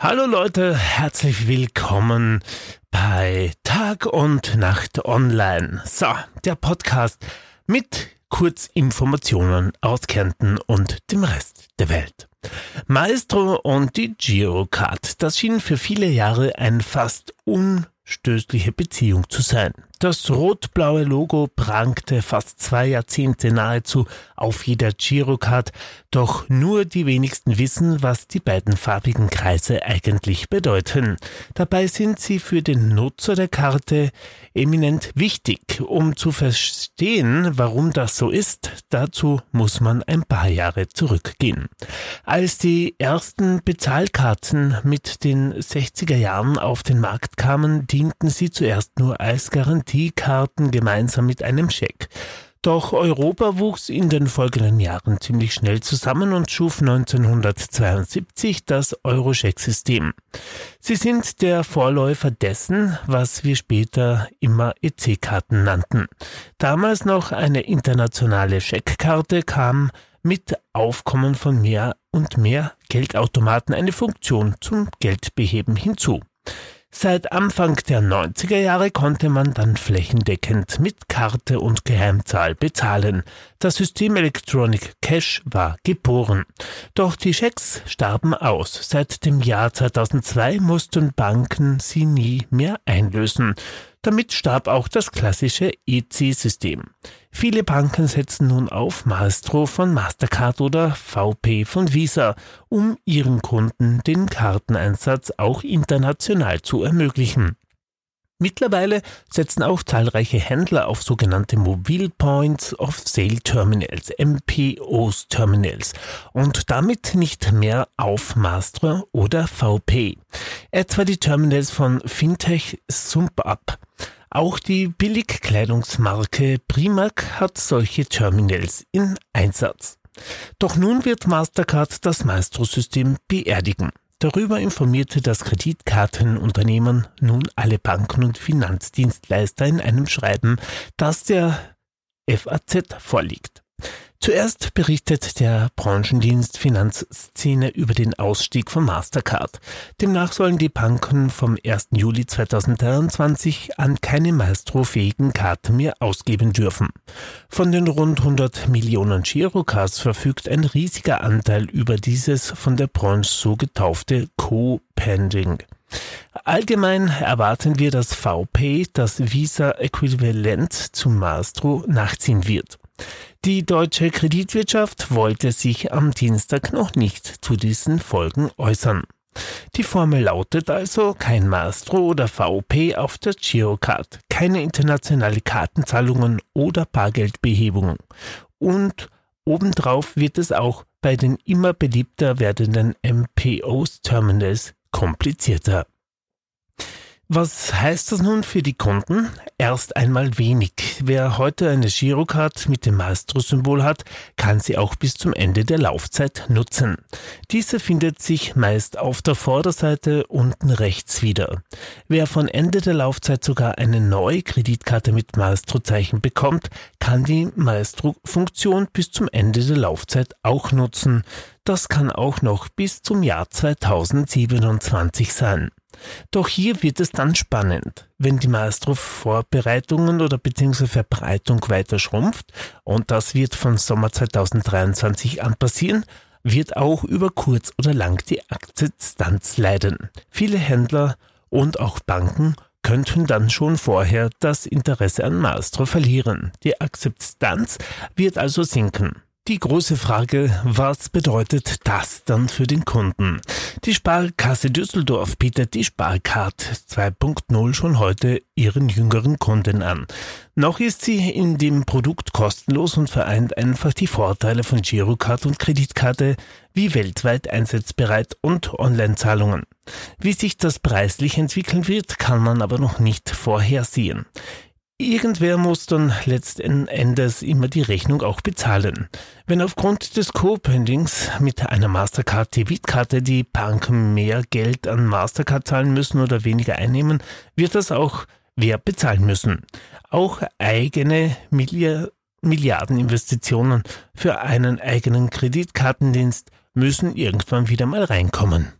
Hallo Leute, herzlich willkommen bei Tag und Nacht Online. So, der Podcast mit Kurzinformationen aus Kärnten und dem Rest der Welt. Maestro und die Girocard, das schien für viele Jahre ein fast unstößliche Beziehung zu sein. Das rot-blaue Logo prangte fast zwei Jahrzehnte nahezu auf jeder Girocard, doch nur die wenigsten wissen, was die beiden farbigen Kreise eigentlich bedeuten. Dabei sind sie für den Nutzer der Karte eminent wichtig. Um zu verstehen, warum das so ist, dazu muss man ein paar Jahre zurückgehen. Als die ersten Bezahlkarten mit den 60er Jahren auf den Markt kamen, dienten sie zuerst nur als Garantie Garantiekarten gemeinsam mit einem Scheck. Doch Europa wuchs in den folgenden Jahren ziemlich schnell zusammen und schuf 1972 das Euroscheck-System. Sie sind der Vorläufer dessen, was wir später immer EC-Karten nannten. Damals noch eine internationale Scheckkarte kam mit Aufkommen von mehr und mehr Geldautomaten eine Funktion zum Geldbeheben hinzu. Seit Anfang der 90er Jahre konnte man dann flächendeckend mit Karte und Geheimzahl bezahlen. Das System Electronic Cash war geboren. Doch die Schecks starben aus. Seit dem Jahr 2002 mussten Banken sie nie mehr einlösen. Damit starb auch das klassische EC-System. Viele Banken setzen nun auf Maestro von Mastercard oder VP von Visa, um ihren Kunden den Karteneinsatz auch international zu ermöglichen. Mittlerweile setzen auch zahlreiche Händler auf sogenannte Mobile Points of Sale Terminals, MPOs Terminals und damit nicht mehr auf Master oder VP. Etwa die Terminals von Fintech SumpUp. Auch die Billigkleidungsmarke Primark hat solche Terminals in Einsatz. Doch nun wird Mastercard das Maestro-System beerdigen. Darüber informierte das Kreditkartenunternehmen nun alle Banken und Finanzdienstleister in einem Schreiben, das der FAZ vorliegt. Zuerst berichtet der Branchendienst Finanzszene über den Ausstieg von Mastercard. Demnach sollen die Banken vom 1. Juli 2023 an keine Maestro-fähigen Karten mehr ausgeben dürfen. Von den rund 100 Millionen Girocards verfügt ein riesiger Anteil über dieses von der Branche so getaufte Co-Pending. Allgemein erwarten wir, dass VP das Visa-Äquivalent zum Maestro nachziehen wird. Die deutsche Kreditwirtschaft wollte sich am Dienstag noch nicht zu diesen Folgen äußern. Die Formel lautet also kein Maestro oder VP auf der Girocard, keine internationale Kartenzahlungen oder Bargeldbehebungen. Und obendrauf wird es auch bei den immer beliebter werdenden MPOs Terminals komplizierter. Was heißt das nun für die Kunden? Erst einmal wenig. Wer heute eine Girocard mit dem Maestro-Symbol hat, kann sie auch bis zum Ende der Laufzeit nutzen. Diese findet sich meist auf der Vorderseite unten rechts wieder. Wer von Ende der Laufzeit sogar eine neue Kreditkarte mit Maestro-Zeichen bekommt, kann die Maestro-Funktion bis zum Ende der Laufzeit auch nutzen. Das kann auch noch bis zum Jahr 2027 sein. Doch hier wird es dann spannend, wenn die Maestro-Vorbereitungen oder beziehungsweise Verbreitung weiter schrumpft, und das wird von Sommer 2023 an passieren, wird auch über kurz oder lang die Akzeptanz leiden. Viele Händler und auch Banken könnten dann schon vorher das Interesse an Maestro verlieren. Die Akzeptanz wird also sinken. Die große Frage, was bedeutet das dann für den Kunden? Die Sparkasse Düsseldorf bietet die Sparcard 2.0 schon heute ihren jüngeren Kunden an. Noch ist sie in dem Produkt kostenlos und vereint einfach die Vorteile von Girocard und Kreditkarte wie weltweit einsatzbereit und Online-Zahlungen. Wie sich das preislich entwickeln wird, kann man aber noch nicht vorhersehen. Irgendwer muss dann letzten Endes immer die Rechnung auch bezahlen. Wenn aufgrund des Co-Pendings mit einer Mastercard-Debitkarte die Banken mehr Geld an Mastercard zahlen müssen oder weniger einnehmen, wird das auch wer bezahlen müssen. Auch eigene Milliard Milliardeninvestitionen für einen eigenen Kreditkartendienst müssen irgendwann wieder mal reinkommen.